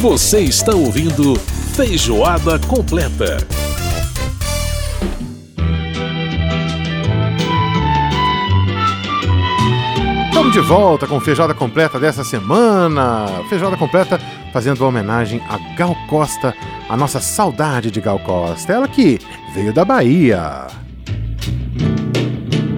Você está ouvindo Feijoada Completa. Estamos de volta com Feijoada Completa dessa semana. Feijoada Completa fazendo uma homenagem a Gal Costa, a nossa saudade de Gal Costa. Ela que veio da Bahia.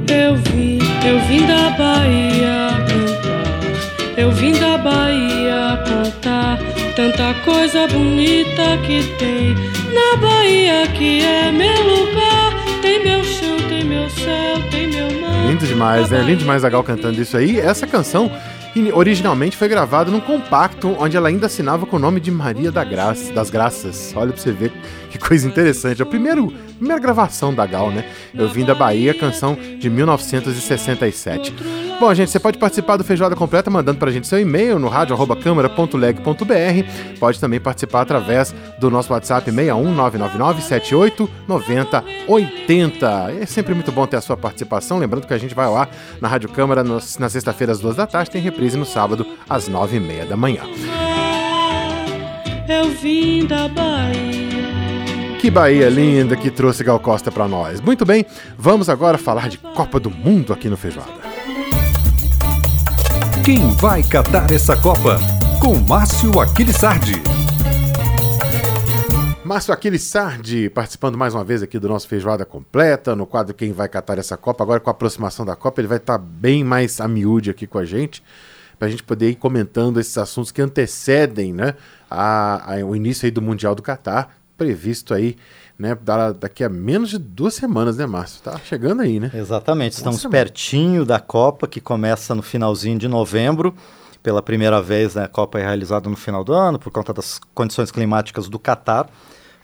Eu vim, eu vim da Bahia cantar. Eu vim da Bahia contar tanta coisa bonita que tem na Bahia que é meu lugar. Tem meu chão, tem meu céu, tem meu mar. Lindo demais, né? Lindo demais a Gal cantando isso aí. Essa canção originalmente foi gravada num compacto onde ela ainda assinava com o nome de Maria da Graça, das Graças. Olha pra você ver que coisa interessante. É a primeiro, primeira gravação da Gal, né? Eu vim da Bahia, canção de 1967. Bom, gente, você pode participar do Feijoada Completa mandando pra gente seu e-mail no rádio.câmara.leg.br. Pode também participar através do nosso WhatsApp 61999789080. É sempre muito bom ter a sua participação. Lembrando que a gente vai lá na Rádio Câmara na sexta-feira às duas da tarde, tem reprise no sábado às nove e meia da manhã. Eu vim da Bahia. Que Bahia linda que trouxe Gal Costa para nós. Muito bem, vamos agora falar de Copa do Mundo aqui no Feijoada. Quem vai catar essa Copa? Com Márcio Aquilissardi. Márcio Aquilissardi participando mais uma vez aqui do nosso Feijoada Completa, no quadro Quem vai catar essa Copa. Agora com a aproximação da Copa, ele vai estar bem mais a miúde aqui com a gente, para a gente poder ir comentando esses assuntos que antecedem né, a, a, o início do Mundial do Catar, previsto aí né, daqui a menos de duas semanas, né, Márcio? Tá chegando aí, né? Exatamente, estamos pertinho da Copa, que começa no finalzinho de novembro. Pela primeira vez, né, a Copa é realizada no final do ano, por conta das condições climáticas do Catar.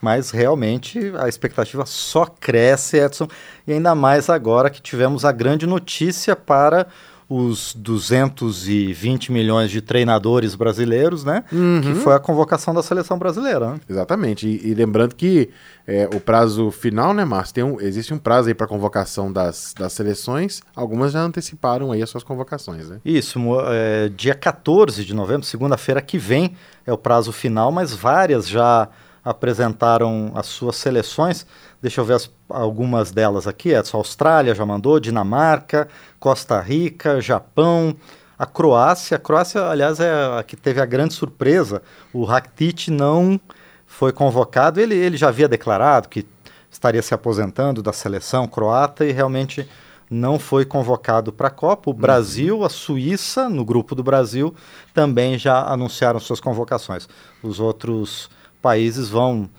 Mas realmente a expectativa só cresce, Edson, e ainda mais agora que tivemos a grande notícia para os 220 milhões de treinadores brasileiros, né? Uhum. Que foi a convocação da seleção brasileira. Né? Exatamente. E, e, lembrando que é, o prazo final, né, Márcio? Tem um, existe um prazo aí para convocação das, das seleções. Algumas já anteciparam aí as suas convocações, né? Isso. É, dia 14 de novembro, segunda-feira que vem, é o prazo final, mas várias já apresentaram as suas seleções. Deixa eu ver as, algumas delas aqui. Edson, Austrália já mandou, Dinamarca, Costa Rica, Japão, a Croácia. A Croácia, aliás, é a que teve a grande surpresa. O Rakitic não foi convocado. Ele, ele já havia declarado que estaria se aposentando da seleção croata e realmente não foi convocado para a Copa. O uhum. Brasil, a Suíça, no grupo do Brasil, também já anunciaram suas convocações. Os outros países vão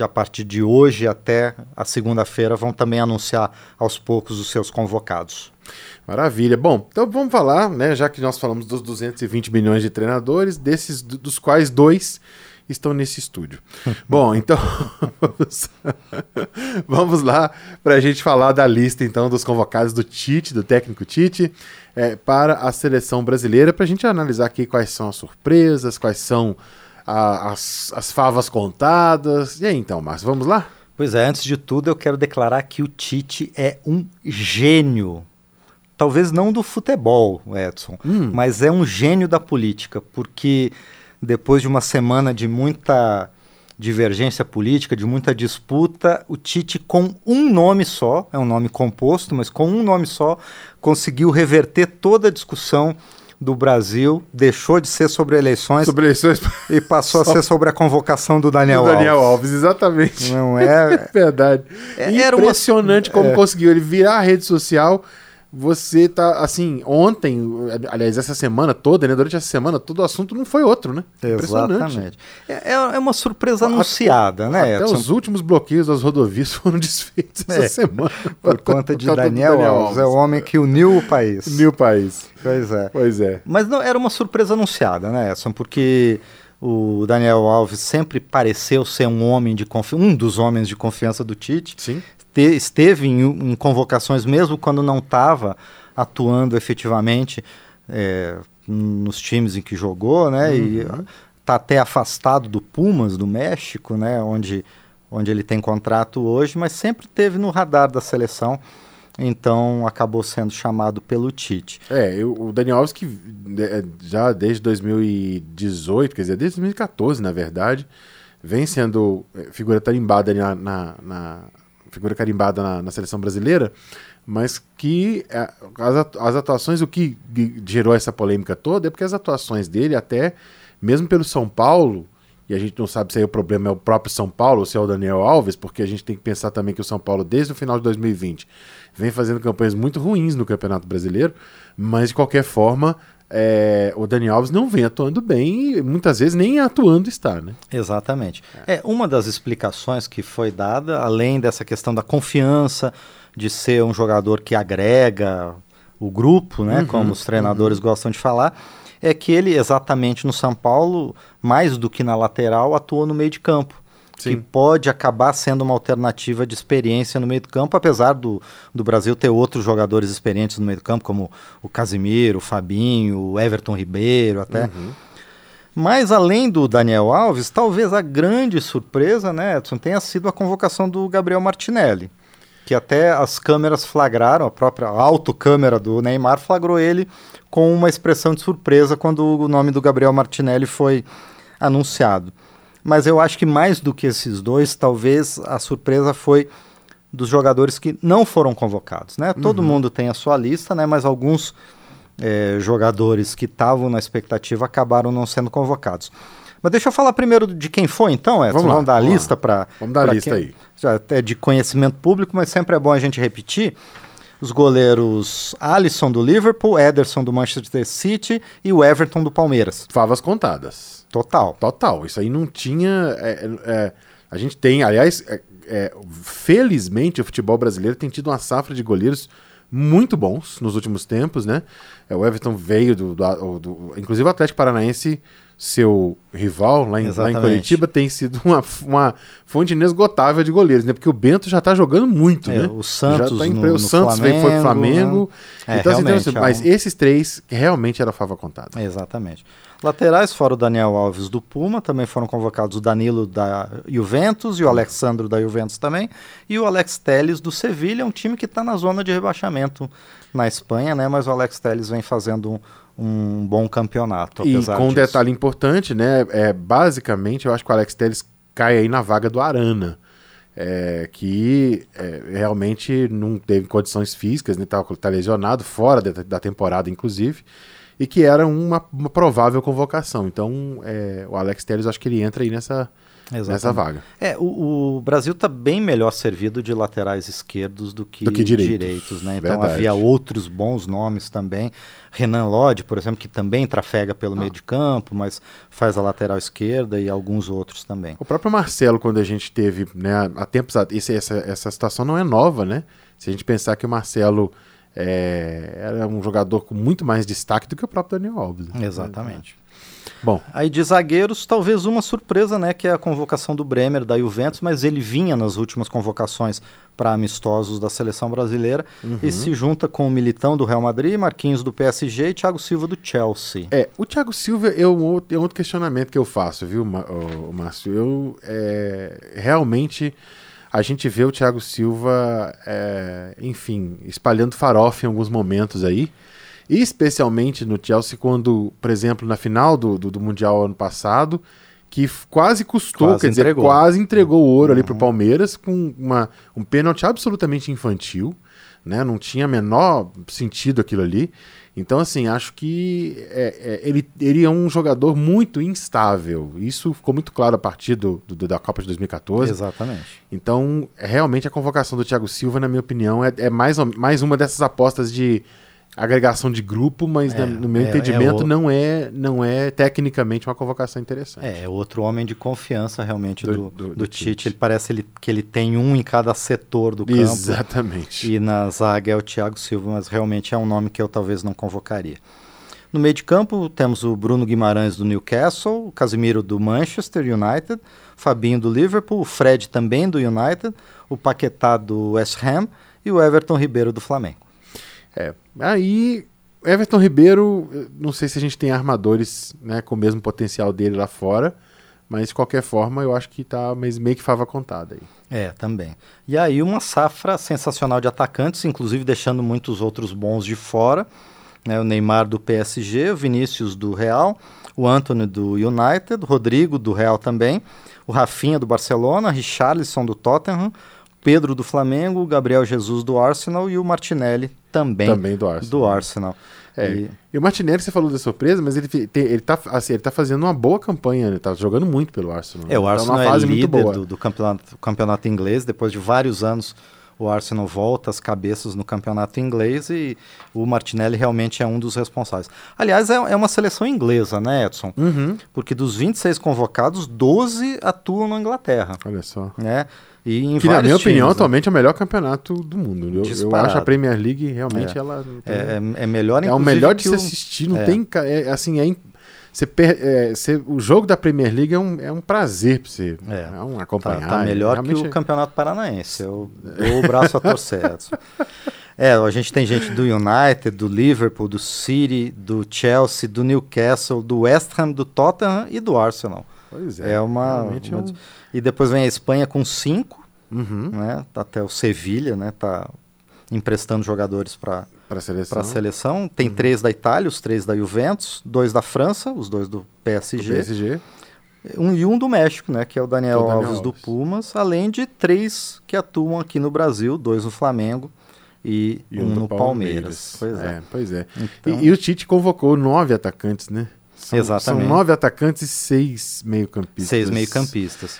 a partir de hoje até a segunda-feira, vão também anunciar aos poucos os seus convocados. Maravilha. Bom, então vamos falar, né, já que nós falamos dos 220 milhões de treinadores, desses dos quais dois estão nesse estúdio. Bom, então vamos, vamos lá para a gente falar da lista então dos convocados do Tite, do técnico Tite, é, para a seleção brasileira, para a gente analisar aqui quais são as surpresas, quais são a, as, as favas contadas. E aí então, Márcio, vamos lá? Pois é, antes de tudo eu quero declarar que o Tite é um gênio. Talvez não do futebol, Edson, hum. mas é um gênio da política, porque depois de uma semana de muita divergência política, de muita disputa, o Tite, com um nome só, é um nome composto, mas com um nome só, conseguiu reverter toda a discussão do Brasil deixou de ser sobre eleições, sobre eleições e passou a ser sobre a convocação do Daniel, do Daniel Alves. Alves. Exatamente. Não é? é verdade. É, Impressionante uma... como é. conseguiu ele virar a rede social você tá, assim, ontem, aliás, essa semana toda, né? Durante essa semana, todo o assunto não foi outro, né? Exatamente. É, é uma surpresa anunciada, né? Até Edson? os últimos bloqueios das rodovias foram desfeitos é, essa semana. Por conta de Daniel, Daniel Alves. Alves. É o homem que uniu o país. Uniu o país. Pois é. Pois é. Mas não, era uma surpresa anunciada, né, Edson? Porque o Daniel Alves sempre pareceu ser um homem de confiança, um dos homens de confiança do Tite. Sim te, esteve em, em, convocações, mesmo quando não estava atuando efetivamente é, nos times em que jogou, né? Uhum. E está até afastado do Pumas, do México, né? Onde, onde ele tem contrato hoje, mas sempre teve no radar da seleção. então acabou sendo chamado pelo Tite. É, eu, o Daniel Alves que é, já desde 2018, quer dizer, desde 2014, na verdade, vem sendo é, figura tarimbada na, na, na figura carimbada na, na, seleção brasileira, mas que é, as, as atuações, o que gerou essa polêmica toda é porque as atuações dele, até mesmo pelo São Paulo, e a gente não sabe se aí o problema é o próprio São Paulo ou se é o Daniel Alves, porque a gente tem que pensar também que o São Paulo, desde o final de 2020, vem fazendo campanhas muito ruins no Campeonato Brasileiro, mas de qualquer forma, é, o Daniel Alves não vem atuando bem e muitas vezes nem atuando está, né? Exatamente. É uma das explicações que foi dada, além dessa questão da confiança de ser um jogador que agrega o grupo, né, uhum, como os treinadores uhum. gostam de falar, é que ele, exatamente no São Paulo, mais do que na lateral, atuou no meio de campo. Sim. Que pode acabar sendo uma alternativa de experiência no meio do campo, apesar do, do Brasil ter outros jogadores experientes no meio do campo, como o Casimiro, o Fabinho, o Everton Ribeiro até. Uhum. Mas além do Daniel Alves, talvez a grande surpresa, né, Edson, tenha sido a convocação do Gabriel Martinelli. Que até as câmeras flagraram, a própria autocâmera do Neymar flagrou ele com uma expressão de surpresa quando o nome do Gabriel Martinelli foi anunciado. Mas eu acho que mais do que esses dois, talvez a surpresa foi dos jogadores que não foram convocados, né? Uhum. Todo mundo tem a sua lista, né? Mas alguns é, jogadores que estavam na expectativa acabaram não sendo convocados. Mas deixa eu falar primeiro de quem foi, então, Edson. Vamos, vamos dar a lista para. Vamos dar a lista quem, aí. Já é de conhecimento público, mas sempre é bom a gente repetir os goleiros Alisson do Liverpool, Ederson do Manchester City e o Everton do Palmeiras. Favas contadas. Total. Total. Isso aí não tinha. É, é, a gente tem, aliás, é, é, felizmente o futebol brasileiro tem tido uma safra de goleiros muito bons nos últimos tempos, né? É, o Everton veio do, do, do, Inclusive o Atlético Paranaense seu rival lá em, lá em Curitiba tem sido uma, uma fonte inesgotável de goleiros, né? Porque o Bento já está jogando muito, é, né? O Santos, tá no, o Santos Flamengo, foi pro Flamengo. Né? Então, assim, então, assim, é mas esses três realmente era fava contada. Exatamente. Laterais, fora o Daniel Alves do Puma, também foram convocados o Danilo da Juventus e o Alexandro da Juventus também, e o Alex Teles do Sevilha, um time que está na zona de rebaixamento na Espanha, né? Mas o Alex Teles vem fazendo um um bom campeonato. E com um detalhe importante, né? É, basicamente, eu acho que o Alex Telles cai aí na vaga do Arana. É, que é, realmente não teve condições físicas, né, tá, tá lesionado, fora da, da, temporada, inclusive, e que era uma, uma provável convocação. Então, é, o Alex Telles, acho que ele entra aí nessa, Exatamente. nessa vaga. É, o, o Brasil está bem melhor servido de laterais esquerdos do que, do que direitos. direitos. né? Então Verdade. havia outros bons nomes também. Renan Lodge, por exemplo, que também trafega pelo ah. meio de campo, mas faz a lateral esquerda e alguns outros também. O próprio Marcelo, quando a gente teve, né, há tempos, esse, essa, essa situação não é nova, né? Se a gente pensar que o Marcelo é, era um jogador com muito mais destaque do que o próprio Daniel Alves. Né? Bom, aí de zagueiros, talvez uma surpresa, né, que é a convocação do Bremer da Juventus, mas ele vinha nas últimas convocações para amistosos da seleção brasileira uhum. e se junta com o Militão do Real Madrid, Marquinhos do PSG e Thiago Silva do Chelsea. É, o Thiago Silva é um outro, é um outro questionamento que eu faço, viu, Márcio? Eu é, realmente a gente vê o Thiago Silva, é, enfim, espalhando farofa em alguns momentos aí especialmente no Chelsea, quando, por exemplo, na final do, do, do Mundial ano passado, que quase custou, quase quer entregou. dizer, quase entregou o ouro uhum. ali para o Palmeiras com uma, um pênalti absolutamente infantil, né? Não tinha menor sentido aquilo ali. Então, assim, acho que é, é, ele, ele é um jogador muito instável. Isso ficou muito claro a partir do, do da Copa de 2014. Exatamente. Então, realmente, a convocação do Thiago Silva, na minha opinião, é, é mais, mais uma dessas apostas de agregação de grupo, mas é, no meu é, entendimento é o... não é não é tecnicamente uma convocação interessante. É, é outro homem de confiança realmente do, do, do, do Tite. Tite. Ele parece ele, que ele tem um em cada setor do campo. Exatamente. E na zaga é o Thiago Silva, mas realmente é um nome que eu talvez não convocaria. No meio de campo temos o Bruno Guimarães do Newcastle, o Casimiro do Manchester United, Fabinho do Liverpool, o Fred também do United, o Paquetá do West Ham e o Everton Ribeiro do Flamengo. É. Aí, Everton Ribeiro, não sei se a gente tem armadores né, com o mesmo potencial dele lá fora, Mas de qualquer forma, eu acho que tá meio que fava contada aí. É, também. E aí uma safra sensacional de atacantes, inclusive deixando muitos outros bons de fora. Né? O Neymar do PSG, o Vinícius do Real, o Anthony do United, o Rodrigo do Real também, o Rafinha do Barcelona, Richarlison do Tottenham, Pedro do Flamengo, o Gabriel Jesus do Arsenal e o Martinelli também, Também do Arsenal. do Arsenal. É. E- E o Martinelli, você falou da surpresa, mas ele, tem- ele, tá, assim, ele tá fazendo uma boa campanha, ele tá jogando muito pelo Arsenal. É, o Tá Arsenal numa é fase muito líder boa. do, do campeonato, campeonato inglês. Depois de vários anos, o Arsenal volta as cabeças no campeonato inglês e o Martinelli realmente é um dos responsáveis. Aliás, é, é uma seleção inglesa, né, Edson? Uhum. Porque dos 26 convocados, 12 atuam na Inglaterra. Olha só. Né? E Que, na minha opinião, times, né? atualmente é o melhor campeonato do mundo. Eu, eu acho a Premier League realmente É. ela. É, é, é melhor, É o melhor de se o- assistir, não é. tem. É, assim, é, você per- é, você- o jogo da Premier League é um, é um prazer pra você É. é um Tá, acompanhar. tá melhor realmente que o Campeonato Paranaense. Eu dou o braço a torcer. É, a gente tem gente do United, do Liverpool, do City, do Chelsea, do Newcastle, do West Ham, do Tottenham e do Arsenal. Pois é. É, uma. é uma- um- E depois vem a Espanha com cinco, Uhum. né? Tá Até o Sevilha, né? Tá emprestando jogadores para Pra seleção. a seleção. Tem três da Itália, os três da Juventus, dois da França, os dois do do PSG. PSG. Um, e um do México, né? Que é o Daniel, é o Daniel Alves, do Alves. Pumas, além de três que atuam aqui no Brasil, dois no Flamengo e, E um, do no Palmeiras. Pois é. pois é. Então- E, e o Tite convocou nove atacantes, né? São, Exatamente. São nove atacantes e seis meio-campistas. Seis meio-campistas.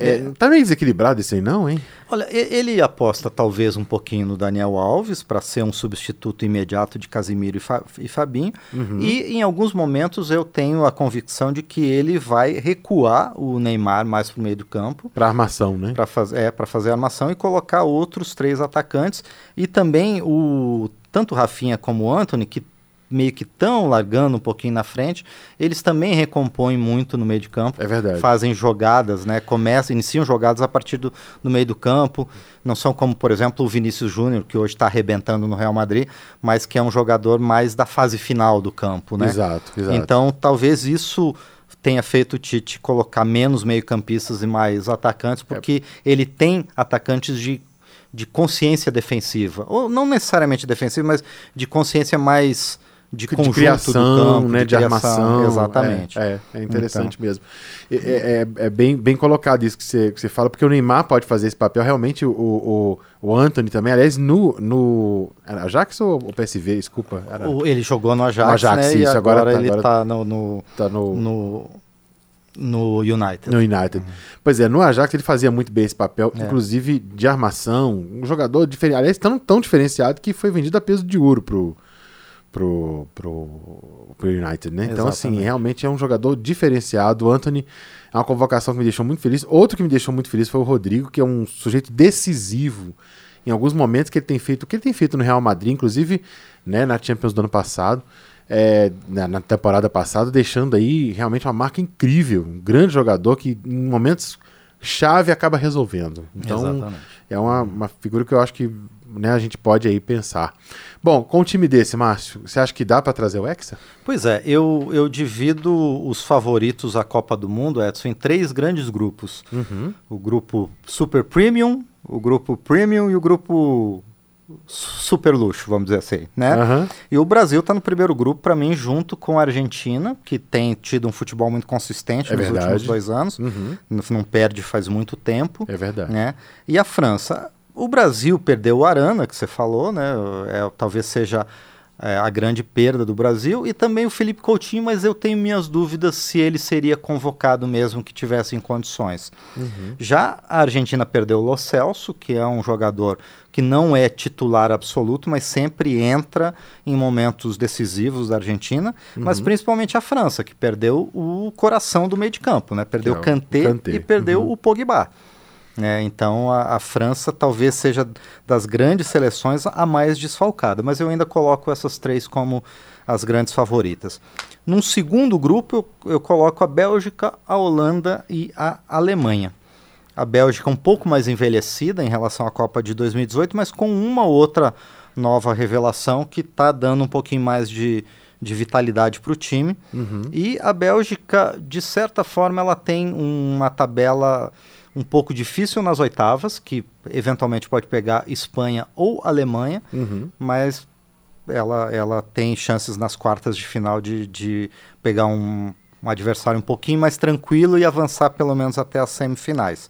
É, tá meio desequilibrado esse aí, não, hein? Olha, ele aposta talvez um pouquinho no Daniel Alves para ser um substituto imediato de Casimiro e, Fa- e Fabinho. Uhum. E em alguns momentos eu tenho a convicção de que ele vai recuar o Neymar mais para o meio do campo Pra armação, né? para faz, é, pra fazer a armação e colocar outros três atacantes. E também o tanto o Rafinha como o Anthony, que meio que estão largando um pouquinho na frente, eles também recompõem muito no meio de campo. É verdade. Fazem jogadas, né? Começam, iniciam jogadas a partir do, do meio do campo. Não são como, por exemplo, o Vinícius Júnior, que hoje está arrebentando no Real Madrid, mas que é um jogador mais da fase final do campo, né? Exato, exato. Então, talvez isso tenha feito o Tite colocar menos meio-campistas e mais atacantes, porque ele tem atacantes de, de consciência defensiva. Ou não necessariamente defensiva, mas de consciência mais de, de criação, campo, né, de, criação, armação. Exatamente. É, é, é interessante mesmo. É, é- é bem, bem colocado isso que você, que você fala, porque o Neymar pode fazer esse papel, realmente o, o, o Anthony também. Aliás, no, no. Era Ajax ou o PSV? Desculpa. Era, ele jogou no Ajax, No Ajax, né, e isso, agora, agora tá- ele está no, no, tá no, no, no United. no United. Pois é, no Ajax ele fazia muito bem esse papel, É. inclusive de armação. Um jogador diferente. Aliás, tão, tão diferenciado que foi vendido a peso de ouro pro. Pro, pro, pro United, né? Então, assim, Exatamente. realmente é um jogador diferenciado. O Anthony é uma convocação que me deixou muito feliz. Outro que me deixou muito feliz foi o Rodrigo, que é um sujeito decisivo em alguns momentos que ele tem feito. O que ele tem feito no Real Madrid, inclusive né, na Champions do ano passado, é, na, na temporada passada, deixando aí realmente uma marca incrível. Um grande jogador que em momentos chave acaba resolvendo. Então, Exatamente. é uma, uma figura que eu acho que né, a gente pode aí pensar. Bom, com um time desse, Márcio, você acha que dá para trazer o Hexa? Pois é, eu, eu divido os favoritos à Copa do Mundo, Edson, em três grandes grupos. Uhum. O grupo Super Premium, o grupo Premium e o grupo Super Luxo, vamos dizer assim, né? Aham. E o Brasil está no primeiro grupo, para mim, junto com a Argentina, que tem tido um futebol muito consistente É nos verdade. últimos dois anos, Uhum. não, não perde faz muito tempo. É verdade. né? E a França. O Brasil perdeu o Arana, que você falou, né? É, talvez seja é, a grande perda do Brasil, e também o Felipe Coutinho, mas eu tenho minhas dúvidas se ele seria convocado mesmo que tivesse em condições. Já a Argentina perdeu o Lo Celso, que é um jogador que não é titular absoluto, mas sempre entra em momentos decisivos da Argentina, mas principalmente a França, que perdeu o coração do meio de campo, né? Perdeu é o Kanté, Kanté. e perdeu o Pogba. Né? então a, a França talvez seja das grandes seleções a mais desfalcada, mas eu ainda coloco essas três como as grandes favoritas. Num segundo grupo, eu, eu coloco a Bélgica, a Holanda e a Alemanha. A Bélgica um pouco mais envelhecida em relação à Copa de 2018, mas com uma outra nova revelação que está dando um pouquinho mais de, de vitalidade para o time. E a Bélgica, de certa forma, ela tem uma tabela um pouco difícil nas oitavas, que eventualmente pode pegar Espanha ou Alemanha, Uhum. mas ela, ela tem chances nas quartas de final de, de pegar um, um adversário um pouquinho mais tranquilo e avançar pelo menos até as semifinais.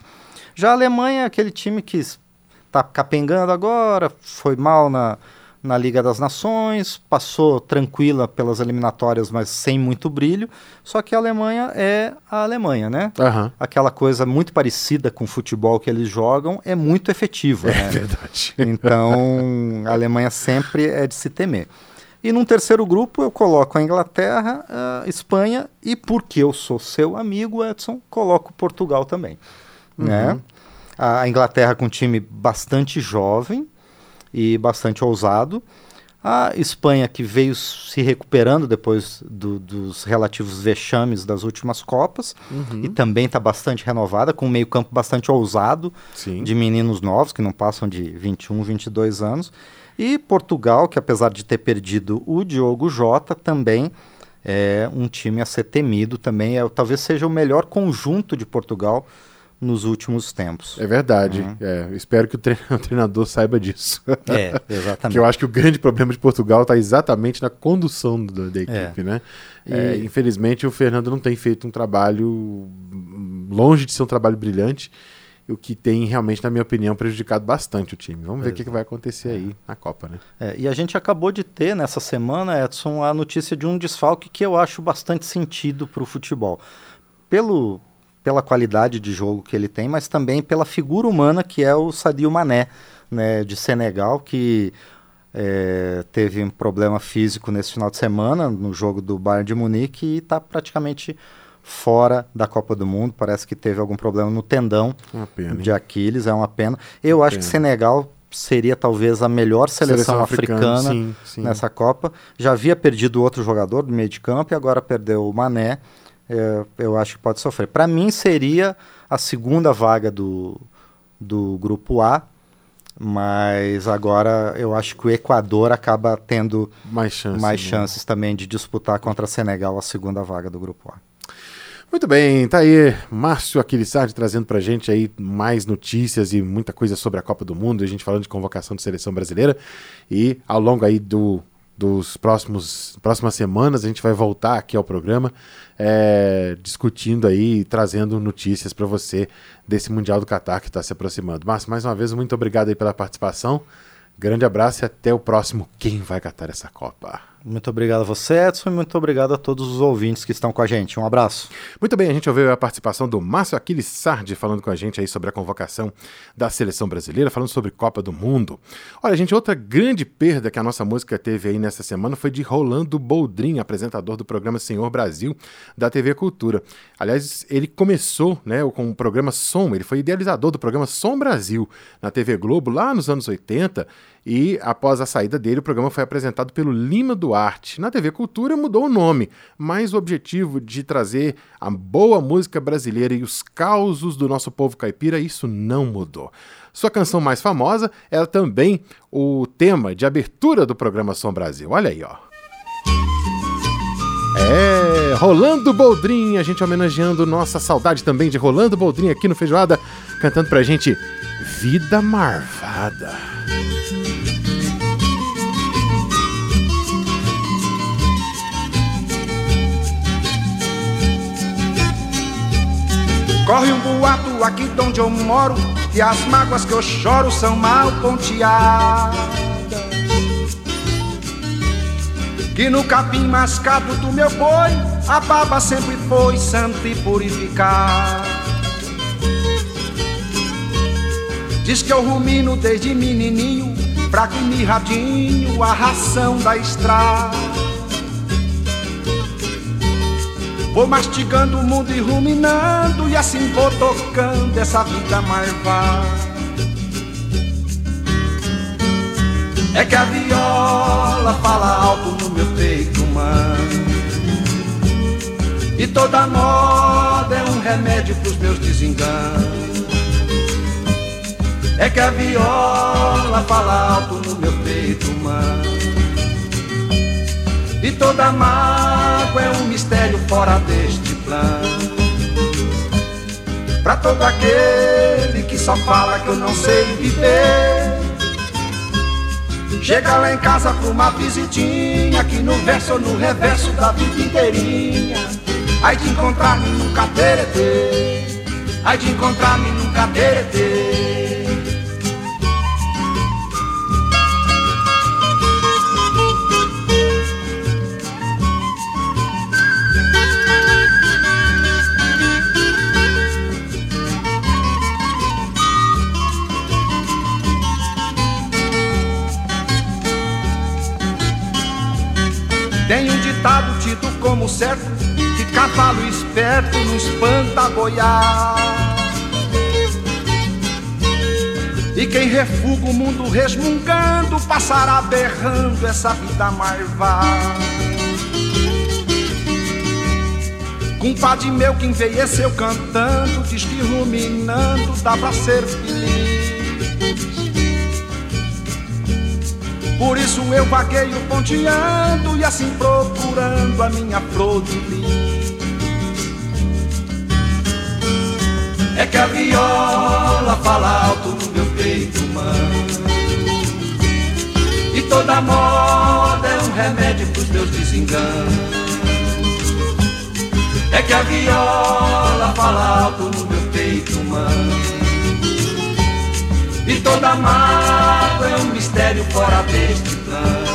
Já a Alemanha é aquele time que está capengando agora, foi mal na, na Liga das Nações, passou tranquila pelas eliminatórias, mas sem muito brilho. Só que a Alemanha é a Alemanha, né? Aham. Aquela coisa muito parecida com o futebol que eles jogam é muito efetiva. É né? verdade. Então, a Alemanha sempre é de se temer. E num terceiro grupo eu coloco a Inglaterra, a Espanha e, porque eu sou seu amigo, Edson, coloco Portugal também. Né? A Inglaterra com um time bastante jovem e bastante ousado. A Espanha que veio se recuperando depois do- dos relativos vexames das últimas Copas e também está bastante renovada, com um meio campo bastante ousado Sim. de meninos novos, que não passam de 21, 22 anos. E Portugal, que apesar de ter perdido o Diogo Jota, também é um time a ser temido, também é, talvez seja o melhor conjunto de Portugal nos últimos tempos. É verdade. É, eu espero que o, tre- o treinador saiba disso. É, Porque exatamente. eu acho que o grande problema de Portugal está exatamente na condução do- da equipe, né? É, E- infelizmente, o Fernando não tem feito um trabalho longe de ser um trabalho brilhante, o que tem realmente, na minha opinião, prejudicado bastante o time. Vamos ver o que, que vai acontecer aí na Copa, né? É, e a gente acabou de ter nessa semana, Edson, a notícia de um desfalque que eu acho bastante sentido para o futebol. Pelo, pela qualidade de jogo que ele tem, mas também pela figura humana que é o Sadio Mané, né, de Senegal, que é, teve um problema físico nesse final de semana no jogo do Bayern de Munique e está praticamente fora da Copa do Mundo. Parece que teve algum problema no tendão Uma pena. de Aquiles, é uma pena. Eu acho que Pena. Senegal seria talvez a melhor seleção, africana, sim, sim. nessa Copa. Já havia perdido outro jogador do meio de campo e agora perdeu o Mané. É, eu acho que pode sofrer. Para mim seria a segunda vaga do, do grupo A, mas agora eu acho que o Equador acaba tendo Mais chance. mais né? chances também de disputar contra Senegal a segunda vaga do grupo A. Muito bem, tá aí Márcio Aquilissardi trazendo pra gente aí mais notícias e muita coisa sobre a Copa do Mundo, a gente falando de convocação de seleção brasileira e ao longo aí do, dos próximos próximas semanas a gente vai voltar aqui ao programa é, discutindo aí trazendo notícias para você desse Mundial do Catar que está se aproximando. Márcio, mais uma vez, muito obrigado aí pela participação. Grande abraço e até o próximo Quem Vai Catar essa Copa. Muito obrigado a você, Edson, e muito obrigado a todos os ouvintes que estão com a gente. Um abraço. Muito bem, a gente ouviu a participação do Márcio Aquiles Sardi falando com a gente aí sobre a convocação da seleção brasileira, falando sobre Copa do Mundo. Olha, gente, outra grande perda que a nossa música teve aí nessa semana foi de Rolando Boldrin, apresentador do programa Senhor Brasil da TV Cultura. Aliás, ele começou né, com o programa Som, ele foi idealizador do programa Som Brasil na TV Globo lá nos anos 80 e após a saída dele, o programa foi apresentado pelo Lima Duarte. Na TV Cultura mudou o nome, mas o objetivo de trazer a boa música brasileira e os causos do nosso povo caipira, isso não mudou. Sua canção mais famosa era também o tema de abertura do programa Som Brasil. Olha aí, ó. É, Rolando Boldrin, a gente homenageando nossa saudade também de Rolando Boldrin aqui no Feijoada, cantando pra gente Vida Marvada. Corre um boato aqui de onde eu moro Que as mágoas que eu choro são mal ponteadas. Que no capim mascado do meu boi A baba sempre foi santa e purificada. Diz que eu rumino desde menininho Fraco e mirradinho a ração da estrada Vou mastigando o mundo e ruminando E assim vou tocando essa vida marvada É que a viola fala alto no meu peito humano E toda moda é um remédio pros meus desenganos. É que a viola fala alto no meu peito humano toda mágoa é um mistério fora deste plano. Pra todo aquele que só fala que eu não sei viver. Chega lá em casa pra uma visitinha, aqui no verso ou no reverso da vida inteirinha. Aí de encontrar-me num cateretê, aí de encontrar-me num cateretê. Certo Que cavalo esperto não espanta boiar. E quem refuga o mundo resmungando Passará berrando essa vida marvada Compadre meu que envelheceu cantando Diz que ruminando dá pra ser feliz Por isso eu vagueio ponteando e assim procurando a minha flor de lis. É que a viola fala alto no meu peito humano E toda moda é um remédio pros meus desenganos É que a viola fala alto no meu peito humano e toda mágoa é um mistério fora deste plano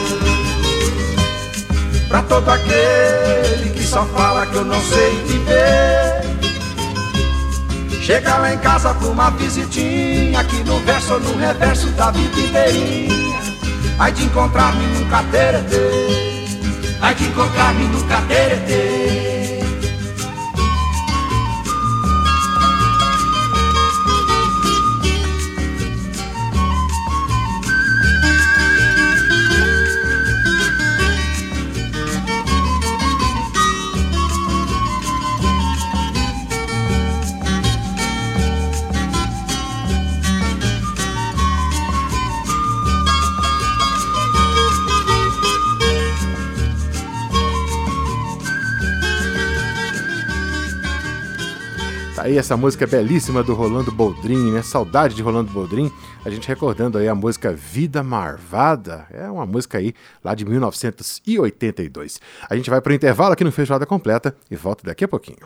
Pra todo aquele que só fala que eu não sei viver. Chega lá em casa pra uma visitinha Aqui no verso ou no reverso da vida inteirinha. Ai de encontrar-me num cateretê. Ai de encontrar-me num cateretê aí essa música belíssima do Rolando Boldrin, né? Saudade de Rolando Boldrin. A gente recordando aí a música Vida Marvada. É uma música aí lá de 1982. A gente vai para o intervalo aqui no Feijoada Completa e volta daqui a pouquinho.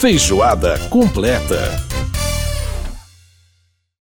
Feijoada Completa.